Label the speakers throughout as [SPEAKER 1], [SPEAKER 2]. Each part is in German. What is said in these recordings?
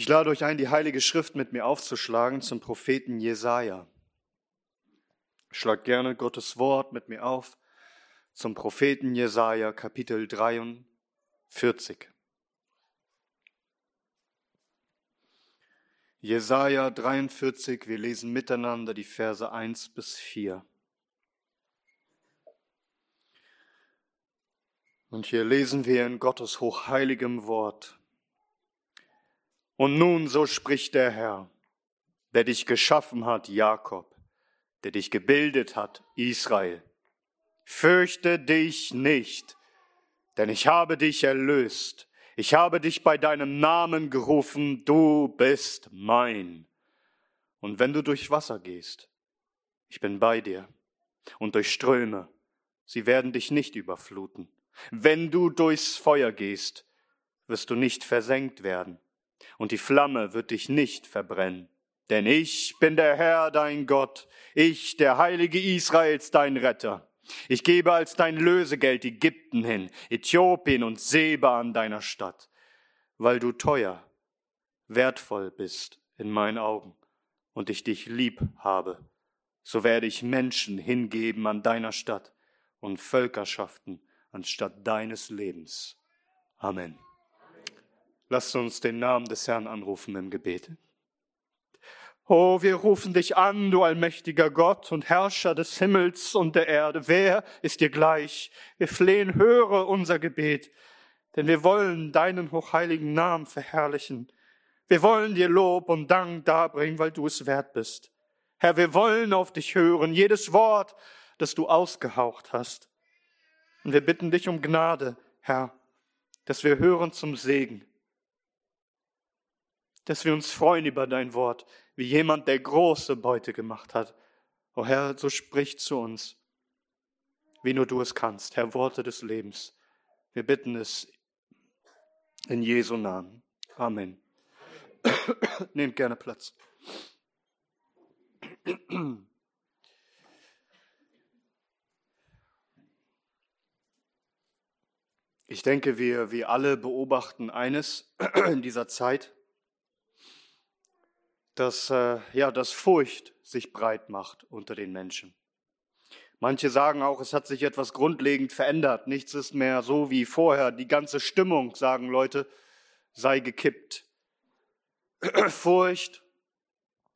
[SPEAKER 1] Ich lade euch ein, die Heilige Schrift mit mir aufzuschlagen zum Propheten Jesaja. Schlag gerne Gottes Wort mit mir auf zum Propheten Jesaja, Kapitel 43. Jesaja 43, wir lesen miteinander die Verse 1 bis 4. Und hier lesen wir in Gottes hochheiligem Wort. Und nun, so spricht der Herr, der dich geschaffen hat, Jakob, der dich gebildet hat, Israel. Fürchte dich nicht, denn ich habe dich erlöst. Ich habe dich bei deinem Namen gerufen, du bist mein. Und wenn du durch Wasser gehst, ich bin bei dir. Und durch Ströme, sie werden dich nicht überfluten. Wenn du durchs Feuer gehst, wirst du nicht versenkt werden und die Flamme wird dich nicht verbrennen. Denn ich bin der Herr, dein Gott, ich, der Heilige Israels, dein Retter. Ich gebe als dein Lösegeld Ägypten hin, Äthiopien und Seba an deiner Stadt, weil du teuer, wertvoll bist in meinen Augen und ich dich lieb habe. So werde ich Menschen hingeben an deiner Stadt und Völkerschaften anstatt deines Lebens. Amen. Lasst uns den Namen des Herrn anrufen im Gebet. Oh, wir rufen dich an, du allmächtiger Gott und Herrscher des Himmels und der Erde. Wer ist dir gleich? Wir flehen, höre unser Gebet, denn wir wollen deinen hochheiligen Namen verherrlichen. Wir wollen dir Lob und Dank darbringen, weil du es wert bist. Herr, wir wollen auf dich hören, jedes Wort, das du ausgehaucht hast. Und wir bitten dich um Gnade, Herr, dass wir hören zum Segen dass wir uns freuen über dein Wort, wie jemand, der große Beute gemacht hat. O Herr, so sprich zu uns, wie nur du es kannst, Herr, Worte des Lebens. Wir bitten es in Jesu Namen. Amen. Nehmt gerne Platz. Ich denke, wir, wir alle beobachten eines in dieser Zeit dass, äh, ja, dass Furcht sich breit macht unter den Menschen. Manche sagen auch, es hat sich etwas grundlegend verändert. Nichts ist mehr so wie vorher. Die ganze Stimmung, sagen Leute, sei gekippt. Furcht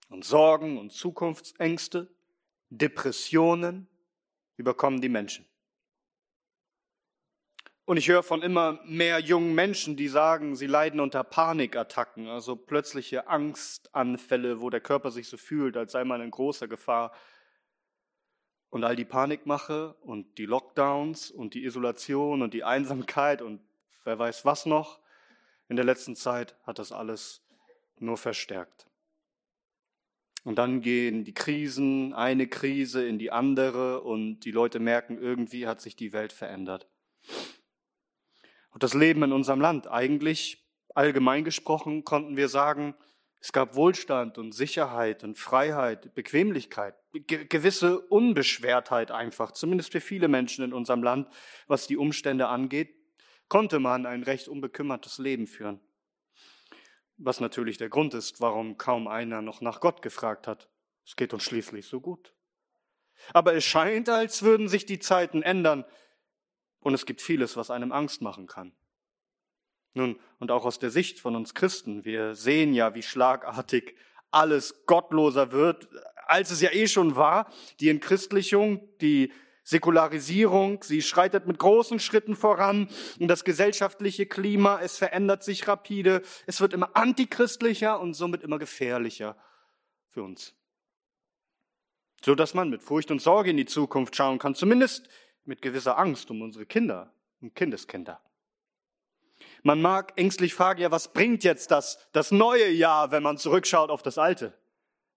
[SPEAKER 1] und Sorgen und Zukunftsängste, Depressionen überkommen die Menschen. Und ich höre von immer mehr jungen Menschen, die sagen, sie leiden unter Panikattacken, also plötzliche Angstanfälle, wo der Körper sich so fühlt, als sei man in großer Gefahr. Und all die Panikmache und die Lockdowns und die Isolation und die Einsamkeit und wer weiß was noch, in der letzten Zeit hat das alles nur verstärkt. Und dann gehen die Krisen, eine Krise in die andere und die Leute merken, irgendwie hat sich die Welt verändert. Und das Leben in unserem Land. Eigentlich, allgemein gesprochen, konnten wir sagen, es gab Wohlstand und Sicherheit und Freiheit, Bequemlichkeit, ge gewisse Unbeschwertheit einfach, zumindest für viele Menschen in unserem Land, was die Umstände angeht, konnte man ein recht unbekümmertes Leben führen. Was natürlich der Grund ist, warum kaum einer noch nach Gott gefragt hat. Es geht uns schließlich so gut. Aber es scheint, als würden sich die Zeiten ändern. Und es gibt vieles, was einem Angst machen kann. Nun, und auch aus der Sicht von uns Christen, wir sehen ja, wie schlagartig alles gottloser wird, als es ja eh schon war. Die Entchristlichung, die Säkularisierung, sie schreitet mit großen Schritten voran und das gesellschaftliche Klima, es verändert sich rapide, es wird immer antichristlicher und somit immer gefährlicher für uns. So dass man mit Furcht und Sorge in die Zukunft schauen kann, zumindest mit gewisser Angst um unsere Kinder und Kindeskinder. Man mag ängstlich fragen, ja, was bringt jetzt das, das neue Jahr, wenn man zurückschaut auf das alte?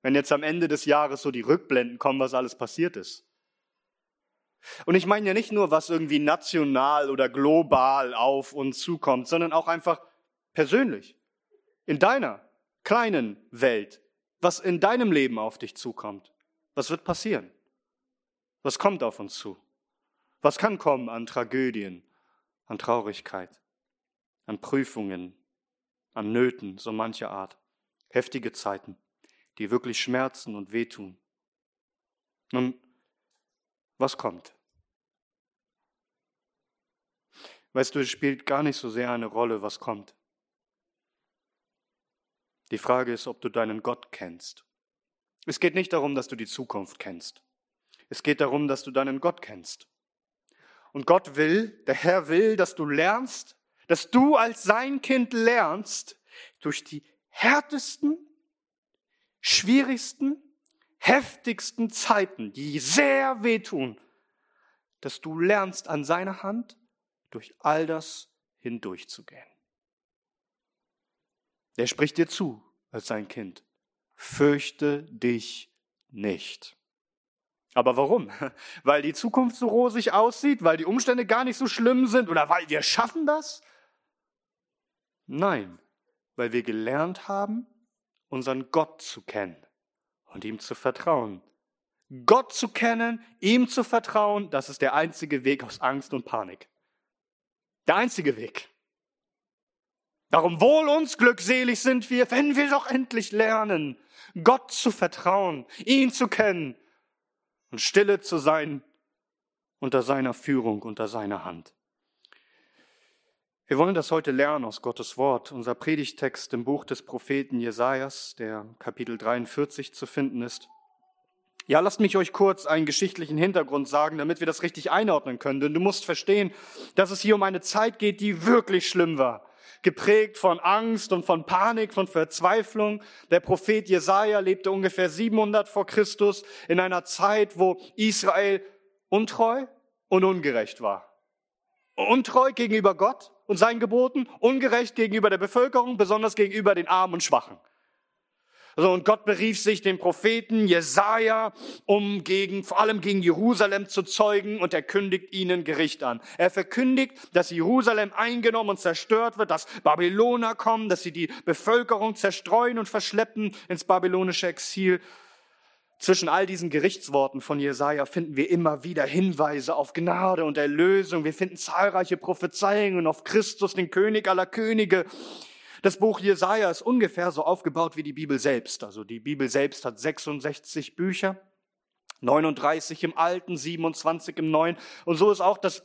[SPEAKER 1] Wenn jetzt am Ende des Jahres so die Rückblenden kommen, was alles passiert ist. Und ich meine ja nicht nur, was irgendwie national oder global auf uns zukommt, sondern auch einfach persönlich. In deiner kleinen Welt. Was in deinem Leben auf dich zukommt. Was wird passieren? Was kommt auf uns zu? Was kann kommen an Tragödien, an Traurigkeit, an Prüfungen, an Nöten so mancher Art, heftige Zeiten, die wirklich schmerzen und wehtun. Nun, was kommt? Weißt du, es spielt gar nicht so sehr eine Rolle, was kommt. Die Frage ist, ob du deinen Gott kennst. Es geht nicht darum, dass du die Zukunft kennst. Es geht darum, dass du deinen Gott kennst. Und Gott will, der Herr will, dass du lernst, dass du als sein Kind lernst, durch die härtesten, schwierigsten, heftigsten Zeiten, die sehr wehtun, dass du lernst an seiner Hand durch all das hindurchzugehen. Der spricht dir zu als sein Kind. Fürchte dich nicht. Aber warum? Weil die Zukunft so rosig aussieht, weil die Umstände gar nicht so schlimm sind oder weil wir schaffen das? Nein, weil wir gelernt haben, unseren Gott zu kennen und ihm zu vertrauen. Gott zu kennen, ihm zu vertrauen, das ist der einzige Weg aus Angst und Panik. Der einzige Weg. Darum wohl uns glückselig sind wir, wenn wir doch endlich lernen, Gott zu vertrauen, ihn zu kennen und stille zu sein unter seiner Führung, unter seiner Hand. Wir wollen das heute lernen aus Gottes Wort. Unser Predigtext im Buch des Propheten Jesajas, der Kapitel 43 zu finden ist. Ja, lasst mich euch kurz einen geschichtlichen Hintergrund sagen, damit wir das richtig einordnen können. Denn du musst verstehen, dass es hier um eine Zeit geht, die wirklich schlimm war. Geprägt von Angst und von Panik, von Verzweiflung. Der Prophet Jesaja lebte ungefähr 700 vor Christus in einer Zeit, wo Israel untreu und ungerecht war. Untreu gegenüber Gott und seinen Geboten, ungerecht gegenüber der Bevölkerung, besonders gegenüber den Armen und Schwachen. Also, und Gott berief sich den Propheten Jesaja, um gegen, vor allem gegen Jerusalem zu zeugen, und er kündigt ihnen Gericht an. Er verkündigt, dass Jerusalem eingenommen und zerstört wird, dass Babyloner kommen, dass sie die Bevölkerung zerstreuen und verschleppen ins babylonische Exil. Zwischen all diesen Gerichtsworten von Jesaja finden wir immer wieder Hinweise auf Gnade und Erlösung. Wir finden zahlreiche Prophezeiungen auf Christus, den König aller Könige. Das Buch Jesaja ist ungefähr so aufgebaut wie die Bibel selbst. Also die Bibel selbst hat 66 Bücher, 39 im Alten, 27 im Neuen. Und so ist auch das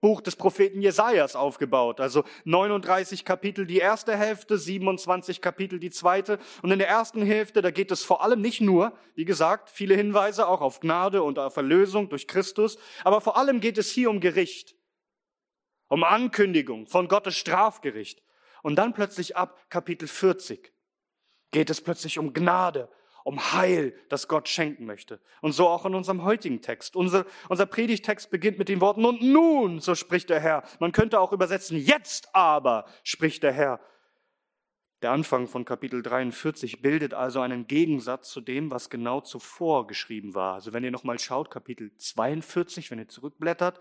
[SPEAKER 1] Buch des Propheten Jesajas aufgebaut. Also 39 Kapitel die erste Hälfte, 27 Kapitel die zweite. Und in der ersten Hälfte, da geht es vor allem nicht nur, wie gesagt, viele Hinweise auch auf Gnade und auf Erlösung durch Christus, aber vor allem geht es hier um Gericht, um Ankündigung von Gottes Strafgericht. Und dann plötzlich ab Kapitel 40 geht es plötzlich um Gnade, um Heil, das Gott schenken möchte. Und so auch in unserem heutigen Text. Unser, unser Predigtext beginnt mit den Worten, und nun, so spricht der Herr. Man könnte auch übersetzen, jetzt aber, spricht der Herr. Der Anfang von Kapitel 43 bildet also einen Gegensatz zu dem, was genau zuvor geschrieben war. Also wenn ihr nochmal schaut, Kapitel 42, wenn ihr zurückblättert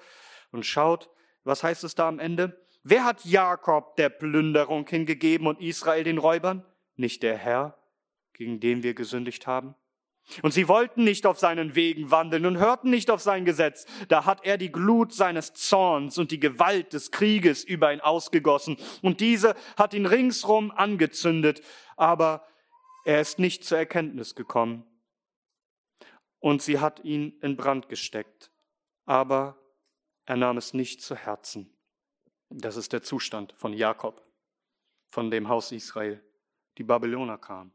[SPEAKER 1] und schaut, was heißt es da am Ende? Wer hat Jakob der Plünderung hingegeben und Israel den Räubern? Nicht der Herr, gegen den wir gesündigt haben? Und sie wollten nicht auf seinen Wegen wandeln und hörten nicht auf sein Gesetz. Da hat er die Glut seines Zorns und die Gewalt des Krieges über ihn ausgegossen. Und diese hat ihn ringsrum angezündet. Aber er ist nicht zur Erkenntnis gekommen. Und sie hat ihn in Brand gesteckt. Aber er nahm es nicht zu Herzen. Das ist der Zustand von Jakob, von dem Haus Israel. Die Babyloner kamen.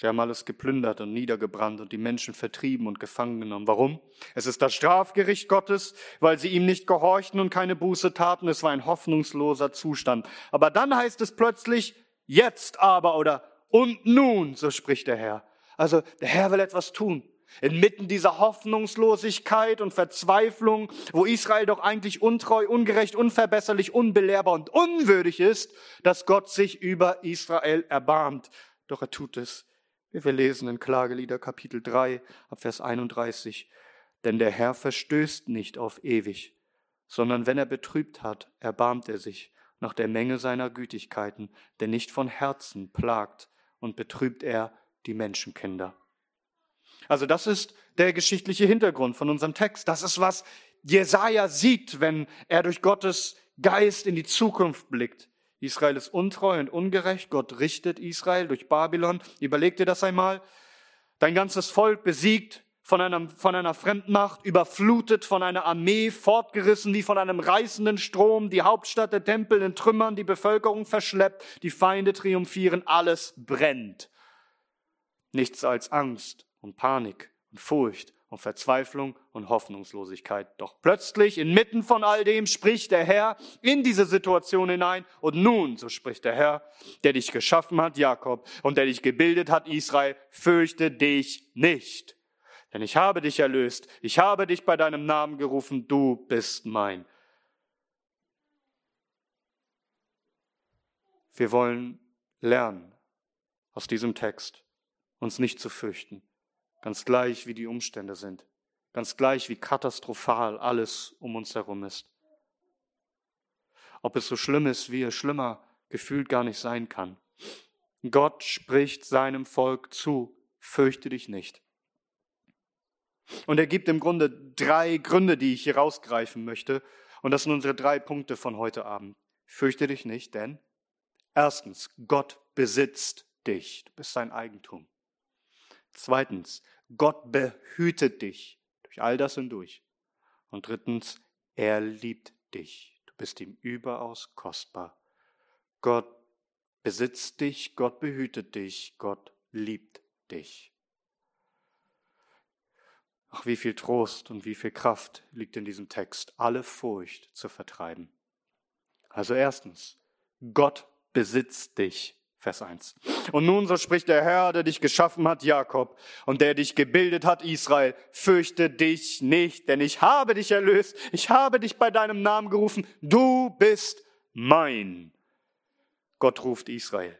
[SPEAKER 1] Sie haben alles geplündert und niedergebrannt und die Menschen vertrieben und gefangen genommen. Warum? Es ist das Strafgericht Gottes, weil sie ihm nicht gehorchten und keine Buße taten. Es war ein hoffnungsloser Zustand. Aber dann heißt es plötzlich, jetzt aber oder und nun, so spricht der Herr. Also der Herr will etwas tun. Inmitten dieser Hoffnungslosigkeit und Verzweiflung, wo Israel doch eigentlich untreu, ungerecht, unverbesserlich, unbelehrbar und unwürdig ist, dass Gott sich über Israel erbarmt. Doch er tut es. wie Wir lesen in Klagelieder Kapitel 3 ab Vers 31. Denn der Herr verstößt nicht auf ewig, sondern wenn er betrübt hat, erbarmt er sich nach der Menge seiner Gütigkeiten, denn nicht von Herzen plagt und betrübt er die Menschenkinder. Also das ist der geschichtliche Hintergrund von unserem Text. Das ist, was Jesaja sieht, wenn er durch Gottes Geist in die Zukunft blickt. Israel ist untreu und ungerecht. Gott richtet Israel durch Babylon. Überleg dir das einmal. Dein ganzes Volk besiegt von, einem, von einer Fremdmacht, überflutet von einer Armee, fortgerissen wie von einem reißenden Strom, die Hauptstadt der Tempel in Trümmern, die Bevölkerung verschleppt, die Feinde triumphieren, alles brennt. Nichts als Angst und Panik und Furcht und Verzweiflung und Hoffnungslosigkeit. Doch plötzlich, inmitten von all dem, spricht der Herr in diese Situation hinein. Und nun, so spricht der Herr, der dich geschaffen hat, Jakob, und der dich gebildet hat, Israel, fürchte dich nicht. Denn ich habe dich erlöst, ich habe dich bei deinem Namen gerufen, du bist mein. Wir wollen lernen aus diesem Text, uns nicht zu fürchten Ganz gleich, wie die Umstände sind. Ganz gleich, wie katastrophal alles um uns herum ist. Ob es so schlimm ist, wie es schlimmer gefühlt gar nicht sein kann. Gott spricht seinem Volk zu, fürchte dich nicht. Und er gibt im Grunde drei Gründe, die ich hier rausgreifen möchte. Und das sind unsere drei Punkte von heute Abend. Fürchte dich nicht, denn erstens, Gott besitzt dich. Du bist sein Eigentum. Zweitens, Gott behütet dich durch all das hindurch. Und drittens, er liebt dich. Du bist ihm überaus kostbar. Gott besitzt dich, Gott behütet dich, Gott liebt dich. Ach, wie viel Trost und wie viel Kraft liegt in diesem Text, alle Furcht zu vertreiben. Also erstens, Gott besitzt dich. Vers 1. Und nun so spricht der Herr, der dich geschaffen hat, Jakob, und der dich gebildet hat, Israel, fürchte dich nicht, denn ich habe dich erlöst, ich habe dich bei deinem Namen gerufen, du bist mein. Gott ruft Israel,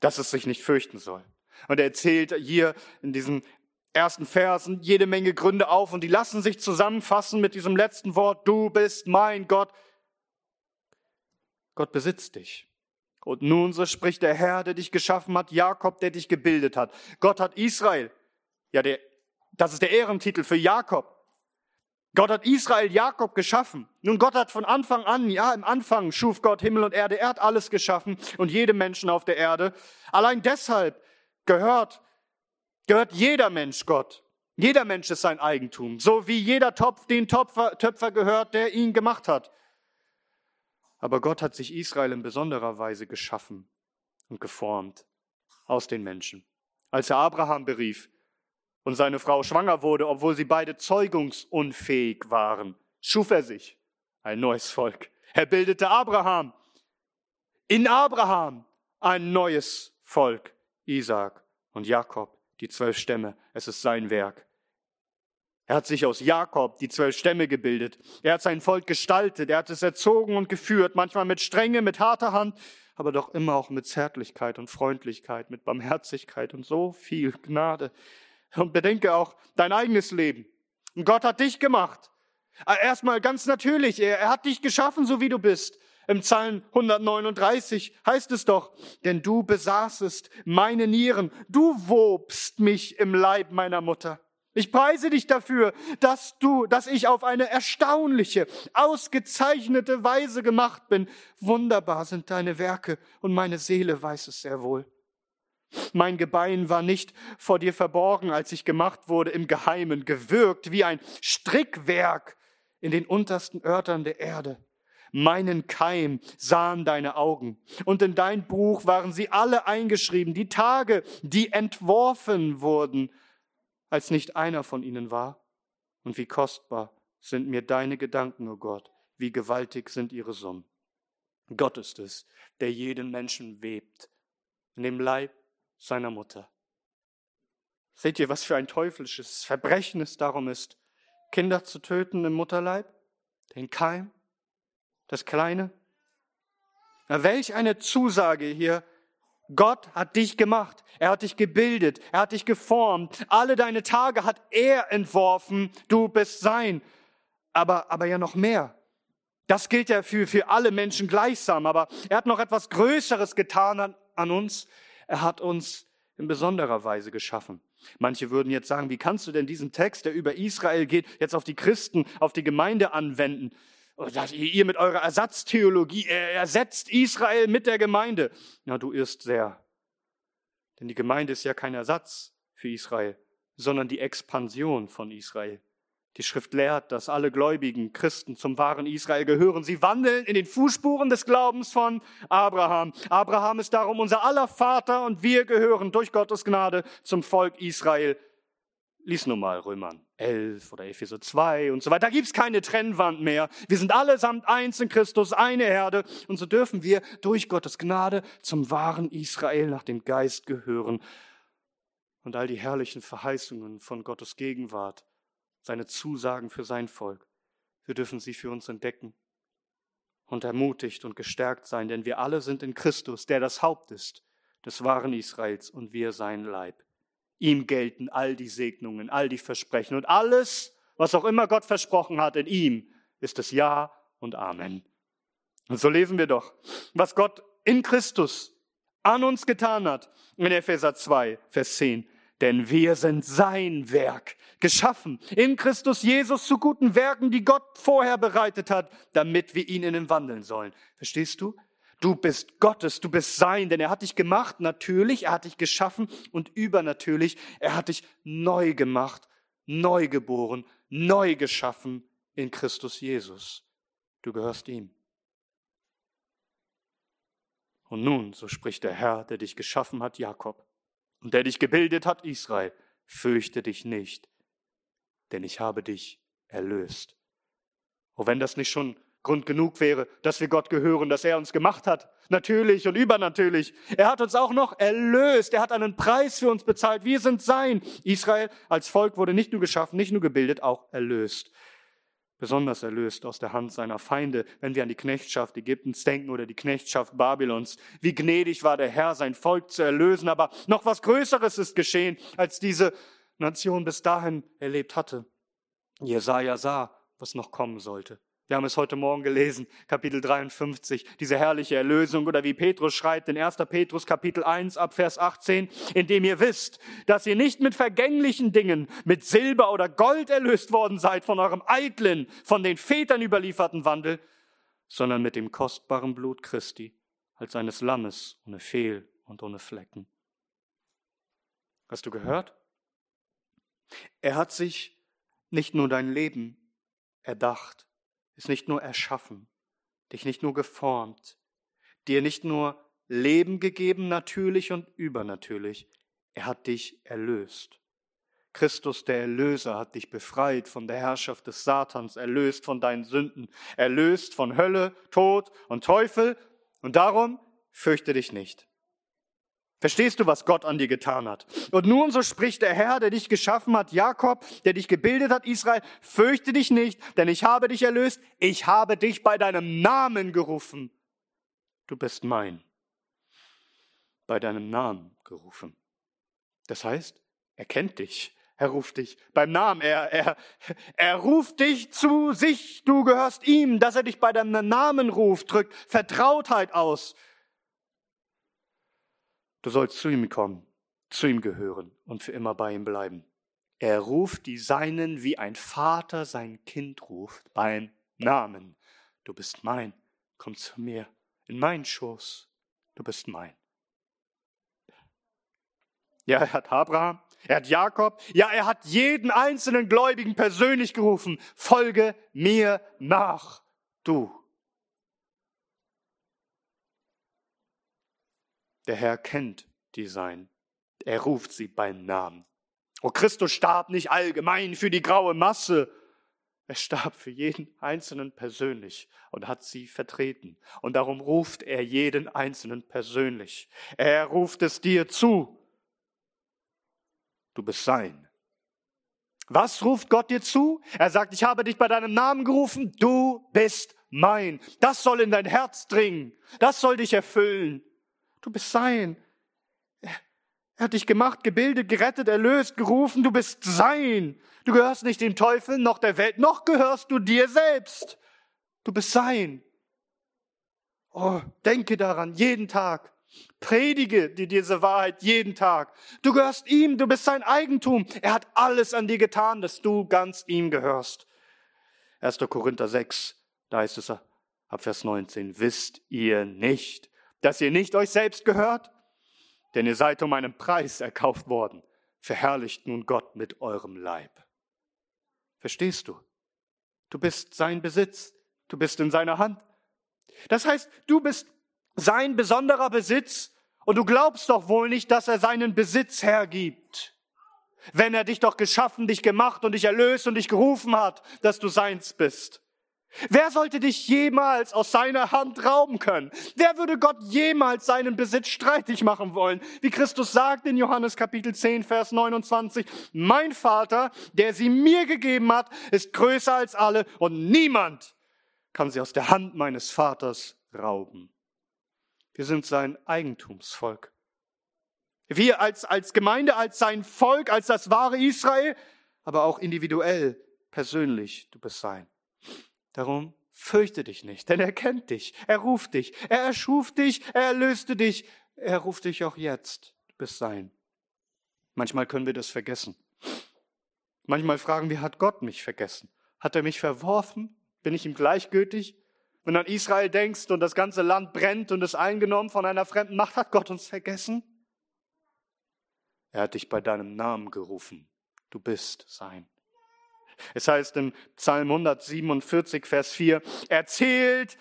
[SPEAKER 1] dass es sich nicht fürchten soll. Und er erzählt hier in diesen ersten Versen jede Menge Gründe auf und die lassen sich zusammenfassen mit diesem letzten Wort, du bist mein Gott. Gott besitzt dich. Und nun, so spricht der Herr, der dich geschaffen hat, Jakob, der dich gebildet hat. Gott hat Israel, ja, der, das ist der Ehrentitel für Jakob. Gott hat Israel, Jakob geschaffen. Nun, Gott hat von Anfang an, ja, im Anfang schuf Gott Himmel und Erde. Er hat alles geschaffen und jede Menschen auf der Erde. Allein deshalb gehört, gehört jeder Mensch Gott. Jeder Mensch ist sein Eigentum. So wie jeder Topf den Töpfer, Töpfer gehört, der ihn gemacht hat. Aber Gott hat sich Israel in besonderer Weise geschaffen und geformt aus den Menschen. Als er Abraham berief und seine Frau schwanger wurde, obwohl sie beide zeugungsunfähig waren, schuf er sich ein neues Volk. Er bildete Abraham, in Abraham ein neues Volk, Isaac und Jakob, die zwölf Stämme. Es ist sein Werk. Er hat sich aus Jakob die zwölf Stämme gebildet. Er hat sein Volk gestaltet. Er hat es erzogen und geführt, manchmal mit Strenge, mit harter Hand, aber doch immer auch mit Zärtlichkeit und Freundlichkeit, mit Barmherzigkeit und so viel Gnade. Und bedenke auch dein eigenes Leben. Und Gott hat dich gemacht. Erstmal ganz natürlich, er, er hat dich geschaffen, so wie du bist. Im Psalm 139 heißt es doch, denn du besaßest meine Nieren, du wobst mich im Leib meiner Mutter. Ich preise dich dafür, dass du, dass ich auf eine erstaunliche, ausgezeichnete Weise gemacht bin. Wunderbar sind deine Werke und meine Seele weiß es sehr wohl. Mein Gebein war nicht vor dir verborgen, als ich gemacht wurde im Geheimen, gewirkt wie ein Strickwerk in den untersten Örtern der Erde. Meinen Keim sahen deine Augen, und in dein Buch waren sie alle eingeschrieben, die Tage, die entworfen wurden als nicht einer von ihnen war? Und wie kostbar sind mir deine Gedanken, o oh Gott, wie gewaltig sind ihre Summen. Gott ist es, der jeden Menschen webt, in dem Leib seiner Mutter. Seht ihr, was für ein teuflisches Verbrechen es darum ist, Kinder zu töten im Mutterleib? Den Keim? Das Kleine? Na, welch eine Zusage hier Gott hat dich gemacht. Er hat dich gebildet. Er hat dich geformt. Alle deine Tage hat er entworfen. Du bist sein. Aber, aber ja noch mehr. Das gilt ja für, für alle Menschen gleichsam. Aber er hat noch etwas Größeres getan an, an uns. Er hat uns in besonderer Weise geschaffen. Manche würden jetzt sagen, wie kannst du denn diesen Text, der über Israel geht, jetzt auf die Christen, auf die Gemeinde anwenden? Ihr mit eurer Ersatztheologie, er ersetzt Israel mit der Gemeinde. Na, du irrst sehr. Denn die Gemeinde ist ja kein Ersatz für Israel, sondern die Expansion von Israel. Die Schrift lehrt, dass alle gläubigen Christen zum wahren Israel gehören. Sie wandeln in den Fußspuren des Glaubens von Abraham. Abraham ist darum unser aller Vater und wir gehören durch Gottes Gnade zum Volk Israel. Lies nur mal Römern 11 oder Epheser 2 und so weiter. Da gibt's keine Trennwand mehr. Wir sind allesamt eins in Christus, eine Herde. Und so dürfen wir durch Gottes Gnade zum wahren Israel nach dem Geist gehören. Und all die herrlichen Verheißungen von Gottes Gegenwart seine Zusagen für sein Volk. Wir dürfen sie für uns entdecken und ermutigt und gestärkt sein, denn wir alle sind in Christus, der das Haupt ist des wahren Israels und wir sein Leib. Ihm gelten all die Segnungen, all die Versprechen und alles, was auch immer Gott versprochen hat in ihm, ist es Ja und Amen. Und so lesen wir doch, was Gott in Christus an uns getan hat in Epheser 2, Vers 10. Denn wir sind sein Werk, geschaffen in Christus Jesus zu guten Werken, die Gott vorher bereitet hat, damit wir ihn ihnen wandeln sollen. Verstehst du? Du bist Gottes, du bist sein, denn er hat dich gemacht, natürlich, er hat dich geschaffen und übernatürlich, er hat dich neu gemacht, neu geboren, neu geschaffen in Christus Jesus. Du gehörst ihm. Und nun, so spricht der Herr, der dich geschaffen hat, Jakob, und der dich gebildet hat, Israel, fürchte dich nicht, denn ich habe dich erlöst. Oh, wenn das nicht schon Grund genug wäre, dass wir Gott gehören, dass er uns gemacht hat, natürlich und übernatürlich. Er hat uns auch noch erlöst, er hat einen Preis für uns bezahlt. Wir sind sein. Israel als Volk wurde nicht nur geschaffen, nicht nur gebildet, auch erlöst besonders erlöst aus der Hand seiner Feinde, wenn wir an die Knechtschaft Ägyptens denken oder die Knechtschaft Babylons. Wie gnädig war der Herr, sein Volk zu erlösen, aber noch was Größeres ist geschehen, als diese Nation bis dahin erlebt hatte. Jesaja sah, was noch kommen sollte. Wir haben es heute Morgen gelesen, Kapitel 53, diese herrliche Erlösung oder wie Petrus schreibt in 1. Petrus Kapitel 1 ab Vers 18, indem ihr wisst, dass ihr nicht mit vergänglichen Dingen, mit Silber oder Gold erlöst worden seid von eurem eitlen, von den Vätern überlieferten Wandel, sondern mit dem kostbaren Blut Christi, als eines Lammes ohne Fehl und ohne Flecken. Hast du gehört? Er hat sich nicht nur dein Leben erdacht, ist nicht nur erschaffen, dich nicht nur geformt, dir nicht nur Leben gegeben, natürlich und übernatürlich, er hat dich erlöst. Christus, der Erlöser, hat dich befreit von der Herrschaft des Satans, erlöst von deinen Sünden, erlöst von Hölle, Tod und Teufel. Und darum fürchte dich nicht. Verstehst du, was Gott an dir getan hat? Und nun so spricht der Herr, der dich geschaffen hat, Jakob, der dich gebildet hat, Israel, fürchte dich nicht, denn ich habe dich erlöst, ich habe dich bei deinem Namen gerufen. Du bist mein. Bei deinem Namen gerufen. Das heißt, er kennt dich. Er ruft dich beim Namen. Er, er, er ruft dich zu sich. Du gehörst ihm. Dass er dich bei deinem Namen ruft, drückt Vertrautheit aus. Du sollst zu ihm kommen, zu ihm gehören und für immer bei ihm bleiben. Er ruft die Seinen, wie ein Vater sein Kind ruft, beim Namen. Du bist mein, komm zu mir, in meinen Schoß, du bist mein. Ja, er hat Abraham, er hat Jakob, ja, er hat jeden einzelnen Gläubigen persönlich gerufen, folge mir nach, du. Der Herr kennt die Sein. Er ruft sie beim Namen. Oh, Christus starb nicht allgemein für die graue Masse. Er starb für jeden Einzelnen persönlich und hat sie vertreten. Und darum ruft er jeden Einzelnen persönlich. Er ruft es dir zu. Du bist sein. Was ruft Gott dir zu? Er sagt, ich habe dich bei deinem Namen gerufen, du bist mein. Das soll in dein Herz dringen. Das soll dich erfüllen. Du bist sein. Er hat dich gemacht, gebildet, gerettet, erlöst, gerufen. Du bist sein. Du gehörst nicht dem Teufel, noch der Welt, noch gehörst du dir selbst. Du bist sein. Oh, denke daran, jeden Tag. Predige dir diese Wahrheit jeden Tag. Du gehörst ihm, du bist sein Eigentum. Er hat alles an dir getan, dass du ganz ihm gehörst. 1. Korinther 6, Da heißt es ab Vers 19, wisst ihr nicht, dass ihr nicht euch selbst gehört? Denn ihr seid um einen Preis erkauft worden. Verherrlicht nun Gott mit eurem Leib. Verstehst du? Du bist sein Besitz. Du bist in seiner Hand. Das heißt, du bist sein besonderer Besitz und du glaubst doch wohl nicht, dass er seinen Besitz hergibt. Wenn er dich doch geschaffen, dich gemacht und dich erlöst und dich gerufen hat, dass du seins bist. Wer sollte dich jemals aus seiner Hand rauben können? Wer würde Gott jemals seinen Besitz streitig machen wollen? Wie Christus sagt in Johannes Kapitel 10, Vers 29, mein Vater, der sie mir gegeben hat, ist größer als alle und niemand kann sie aus der Hand meines Vaters rauben. Wir sind sein Eigentumsvolk. Wir als, als Gemeinde, als sein Volk, als das wahre Israel, aber auch individuell, persönlich, du bist sein. Darum fürchte dich nicht, denn er kennt dich, er ruft dich, er erschuf dich, er erlöste dich, er ruft dich auch jetzt, du bist sein. Manchmal können wir das vergessen. Manchmal fragen wir, hat Gott mich vergessen? Hat er mich verworfen? Bin ich ihm gleichgültig? Wenn du an Israel denkst und das ganze Land brennt und ist eingenommen von einer fremden Macht, hat Gott uns vergessen? Er hat dich bei deinem Namen gerufen. Du bist sein. Es heißt im Psalm 147, Vers 4, er zählt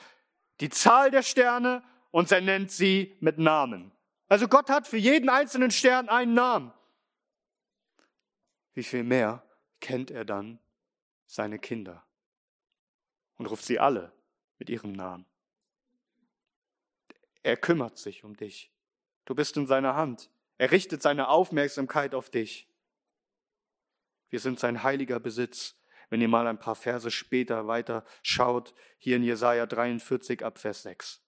[SPEAKER 1] die Zahl der Sterne und er nennt sie mit Namen. Also Gott hat für jeden einzelnen Stern einen Namen. Wie viel mehr kennt er dann seine Kinder? und ruft sie alle mit ihrem Namen. Er kümmert sich um dich. Du bist in seiner Hand. Er richtet seine Aufmerksamkeit auf dich. Wir sind sein heiliger Besitz. Wenn ihr mal ein paar Verse später weiter schaut, hier in Jesaja 43 ab Vers 6.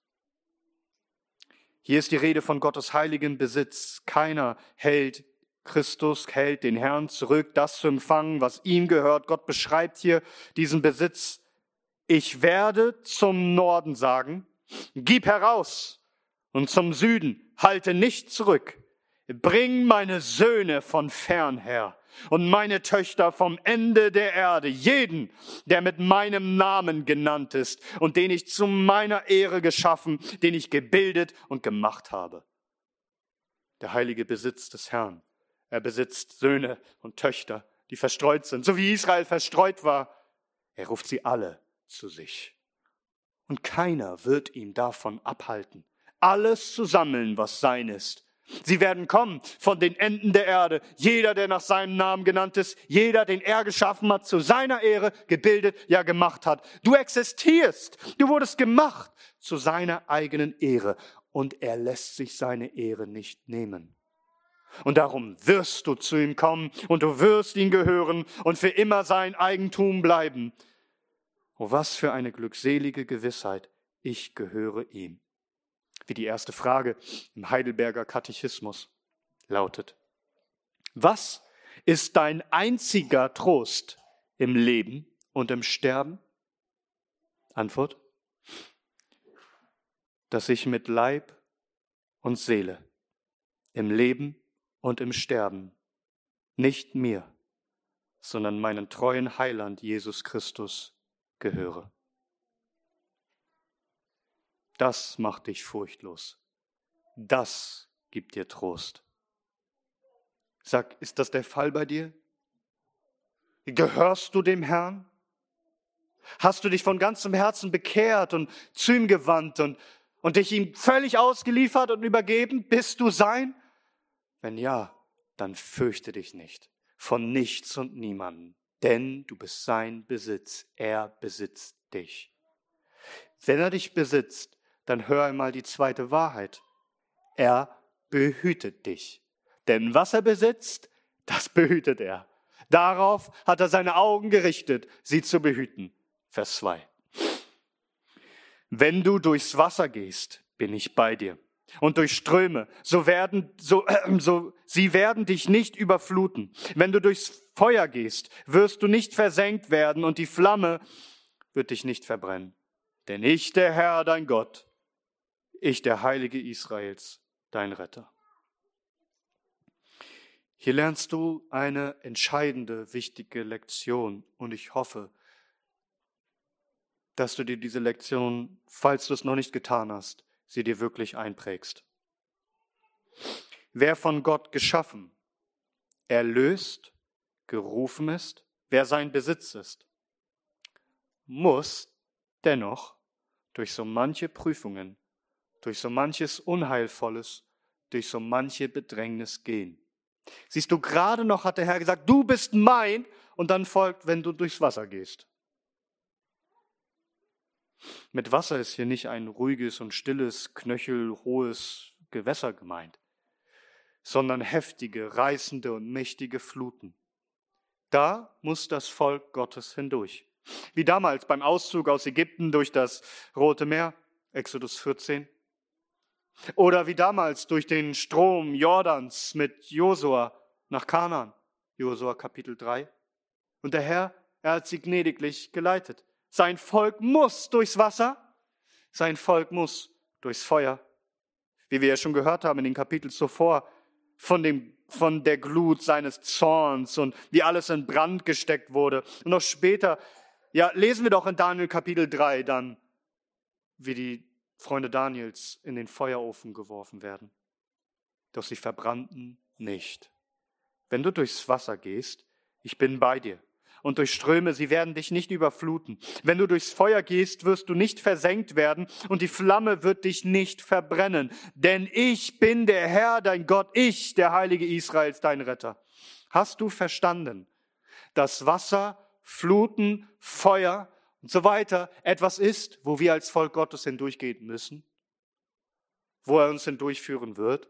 [SPEAKER 1] Hier ist die Rede von Gottes heiligen Besitz. Keiner hält Christus, hält den Herrn zurück, das zu empfangen, was ihm gehört. Gott beschreibt hier diesen Besitz ich werde zum Norden sagen, gib heraus und zum Süden, halte nicht zurück. Bring meine Söhne von fern her und meine Töchter vom Ende der Erde, jeden, der mit meinem Namen genannt ist und den ich zu meiner Ehre geschaffen, den ich gebildet und gemacht habe. Der heilige Besitz des Herrn. Er besitzt Söhne und Töchter, die verstreut sind, so wie Israel verstreut war. Er ruft sie alle zu sich. Und keiner wird ihn davon abhalten, alles zu sammeln, was sein ist. Sie werden kommen von den Enden der Erde. Jeder, der nach seinem Namen genannt ist, jeder, den er geschaffen hat, zu seiner Ehre gebildet, ja gemacht hat. Du existierst. Du wurdest gemacht zu seiner eigenen Ehre. Und er lässt sich seine Ehre nicht nehmen. Und darum wirst du zu ihm kommen und du wirst ihn gehören und für immer sein Eigentum bleiben. Oh, was für eine glückselige Gewissheit, ich gehöre ihm. Wie die erste Frage im Heidelberger Katechismus lautet. Was ist dein einziger Trost im Leben und im Sterben? Antwort. Dass ich mit Leib und Seele im Leben und im Sterben nicht mir, sondern meinen treuen Heiland Jesus Christus gehöre. Das macht dich furchtlos. Das gibt dir Trost. Sag, ist das der Fall bei dir? Gehörst du dem Herrn? Hast du dich von ganzem Herzen bekehrt und zu ihm gewandt und, und dich ihm völlig ausgeliefert und übergeben? Bist du sein? Wenn ja, dann fürchte dich nicht von nichts und niemanden, denn du bist sein Besitz. Er besitzt dich. Wenn er dich besitzt, dann hör einmal die zweite Wahrheit. Er behütet dich. Denn was er besitzt, das behütet er. Darauf hat er seine Augen gerichtet, sie zu behüten. Vers 2. Wenn du durchs Wasser gehst, bin ich bei dir. Und durch Ströme, so werden, so, äh, so, sie werden dich nicht überfluten. Wenn du durchs Feuer gehst, wirst du nicht versenkt werden und die Flamme wird dich nicht verbrennen. Denn ich, der Herr, dein Gott, ich, der Heilige Israels, dein Retter. Hier lernst du eine entscheidende, wichtige Lektion und ich hoffe, dass du dir diese Lektion, falls du es noch nicht getan hast, sie dir wirklich einprägst. Wer von Gott geschaffen, erlöst, gerufen ist, wer sein Besitz ist, muss dennoch durch so manche Prüfungen, durch so manches Unheilvolles, durch so manche Bedrängnis gehen. Siehst du, gerade noch hat der Herr gesagt, du bist mein, und dann folgt, wenn du durchs Wasser gehst. Mit Wasser ist hier nicht ein ruhiges und stilles, knöchelhohes Gewässer gemeint, sondern heftige, reißende und mächtige Fluten. Da muss das Volk Gottes hindurch. Wie damals beim Auszug aus Ägypten durch das Rote Meer, Exodus 14. Oder wie damals durch den Strom Jordans mit Josua nach Kanaan, Josua Kapitel 3. Und der Herr, er hat sie gnädiglich geleitet. Sein Volk muss durchs Wasser, sein Volk muss durchs Feuer. Wie wir ja schon gehört haben in den Kapiteln zuvor, von, dem, von der Glut seines Zorns und wie alles in Brand gesteckt wurde. Und noch später, ja, lesen wir doch in Daniel Kapitel 3 dann, wie die Freunde Daniels in den Feuerofen geworfen werden. Doch sie verbrannten nicht. Wenn du durchs Wasser gehst, ich bin bei dir. Und durch Ströme, sie werden dich nicht überfluten. Wenn du durchs Feuer gehst, wirst du nicht versenkt werden und die Flamme wird dich nicht verbrennen. Denn ich bin der Herr, dein Gott, ich, der Heilige Israels, dein Retter. Hast du verstanden, dass Wasser, Fluten, Feuer und so weiter etwas ist, wo wir als Volk Gottes hindurchgehen müssen, wo er uns hindurchführen wird,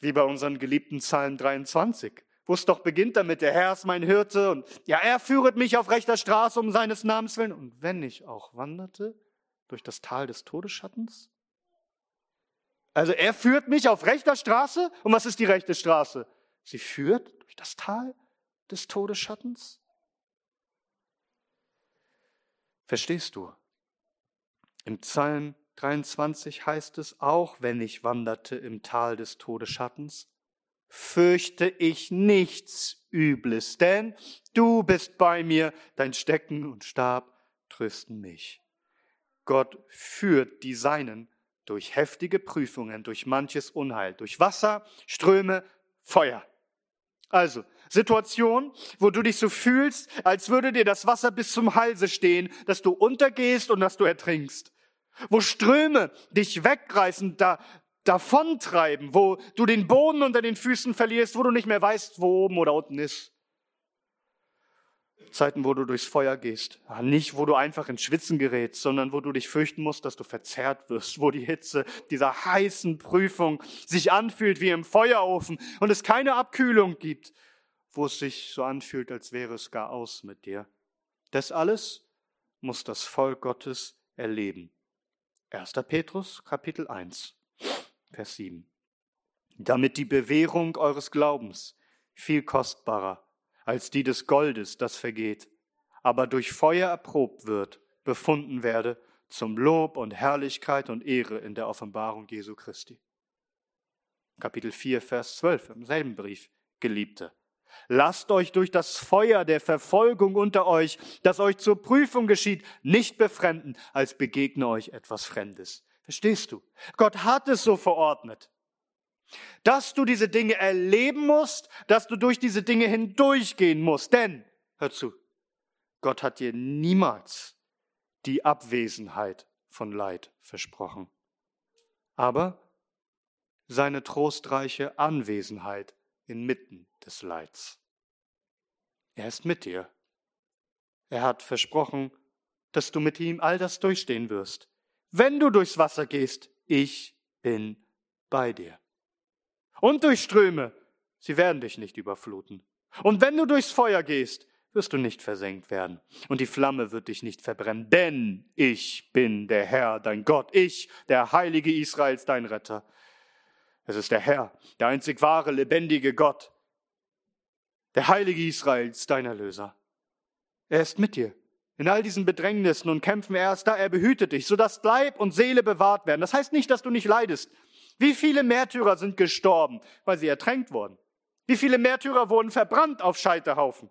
[SPEAKER 1] wie bei unseren geliebten Psalm 23, wo es doch beginnt damit, der Herr ist mein Hirte und ja, er führet mich auf rechter Straße um seines Namens willen. Und wenn ich auch wanderte durch das Tal des Todesschattens? Also er führt mich auf rechter Straße. Und was ist die rechte Straße? Sie führt durch das Tal des Todesschattens? Verstehst du? Im Psalm 23 heißt es auch, wenn ich wanderte im Tal des Todesschattens, fürchte ich nichts Übles, denn du bist bei mir, dein Stecken und Stab trösten mich. Gott führt die Seinen durch heftige Prüfungen, durch manches Unheil, durch Wasser, Ströme, Feuer. Also, Situation, wo du dich so fühlst, als würde dir das Wasser bis zum Halse stehen, dass du untergehst und dass du ertrinkst. Wo Ströme dich wegreißen, da davontreiben, wo du den Boden unter den Füßen verlierst, wo du nicht mehr weißt, wo oben oder unten ist. Zeiten, wo du durchs Feuer gehst. Nicht, wo du einfach ins Schwitzen gerätst, sondern wo du dich fürchten musst, dass du verzerrt wirst, wo die Hitze dieser heißen Prüfung sich anfühlt wie im Feuerofen und es keine Abkühlung gibt, wo es sich so anfühlt, als wäre es gar aus mit dir. Das alles muss das Volk Gottes erleben. 1. Petrus, Kapitel 1, Vers 7. Damit die Bewährung eures Glaubens viel kostbarer als die des Goldes, das vergeht, aber durch Feuer erprobt wird, befunden werde zum Lob und Herrlichkeit und Ehre in der Offenbarung Jesu Christi. Kapitel 4, Vers 12 im selben Brief. Geliebte, Lasst euch durch das Feuer der Verfolgung unter euch, das euch zur Prüfung geschieht, nicht befremden, als begegne euch etwas Fremdes. Verstehst du? Gott hat es so verordnet, dass du diese Dinge erleben musst, dass du durch diese Dinge hindurchgehen musst. Denn, hör zu, Gott hat dir niemals die Abwesenheit von Leid versprochen, aber seine trostreiche Anwesenheit inmitten des Leids. Er ist mit dir. Er hat versprochen, dass du mit ihm all das durchstehen wirst. Wenn du durchs Wasser gehst, ich bin bei dir. Und durch Ströme, sie werden dich nicht überfluten. Und wenn du durchs Feuer gehst, wirst du nicht versenkt werden. Und die Flamme wird dich nicht verbrennen, denn ich bin der Herr, dein Gott, ich, der Heilige Israels, dein Retter. Es ist der Herr, der einzig wahre, lebendige Gott, der Heilige Israels, dein Erlöser. Er ist mit dir. In all diesen Bedrängnissen und Kämpfen, er ist da, er behütet dich, sodass Leib und Seele bewahrt werden. Das heißt nicht, dass du nicht leidest. Wie viele Märtyrer sind gestorben, weil sie ertränkt wurden? Wie viele Märtyrer wurden verbrannt auf Scheiterhaufen?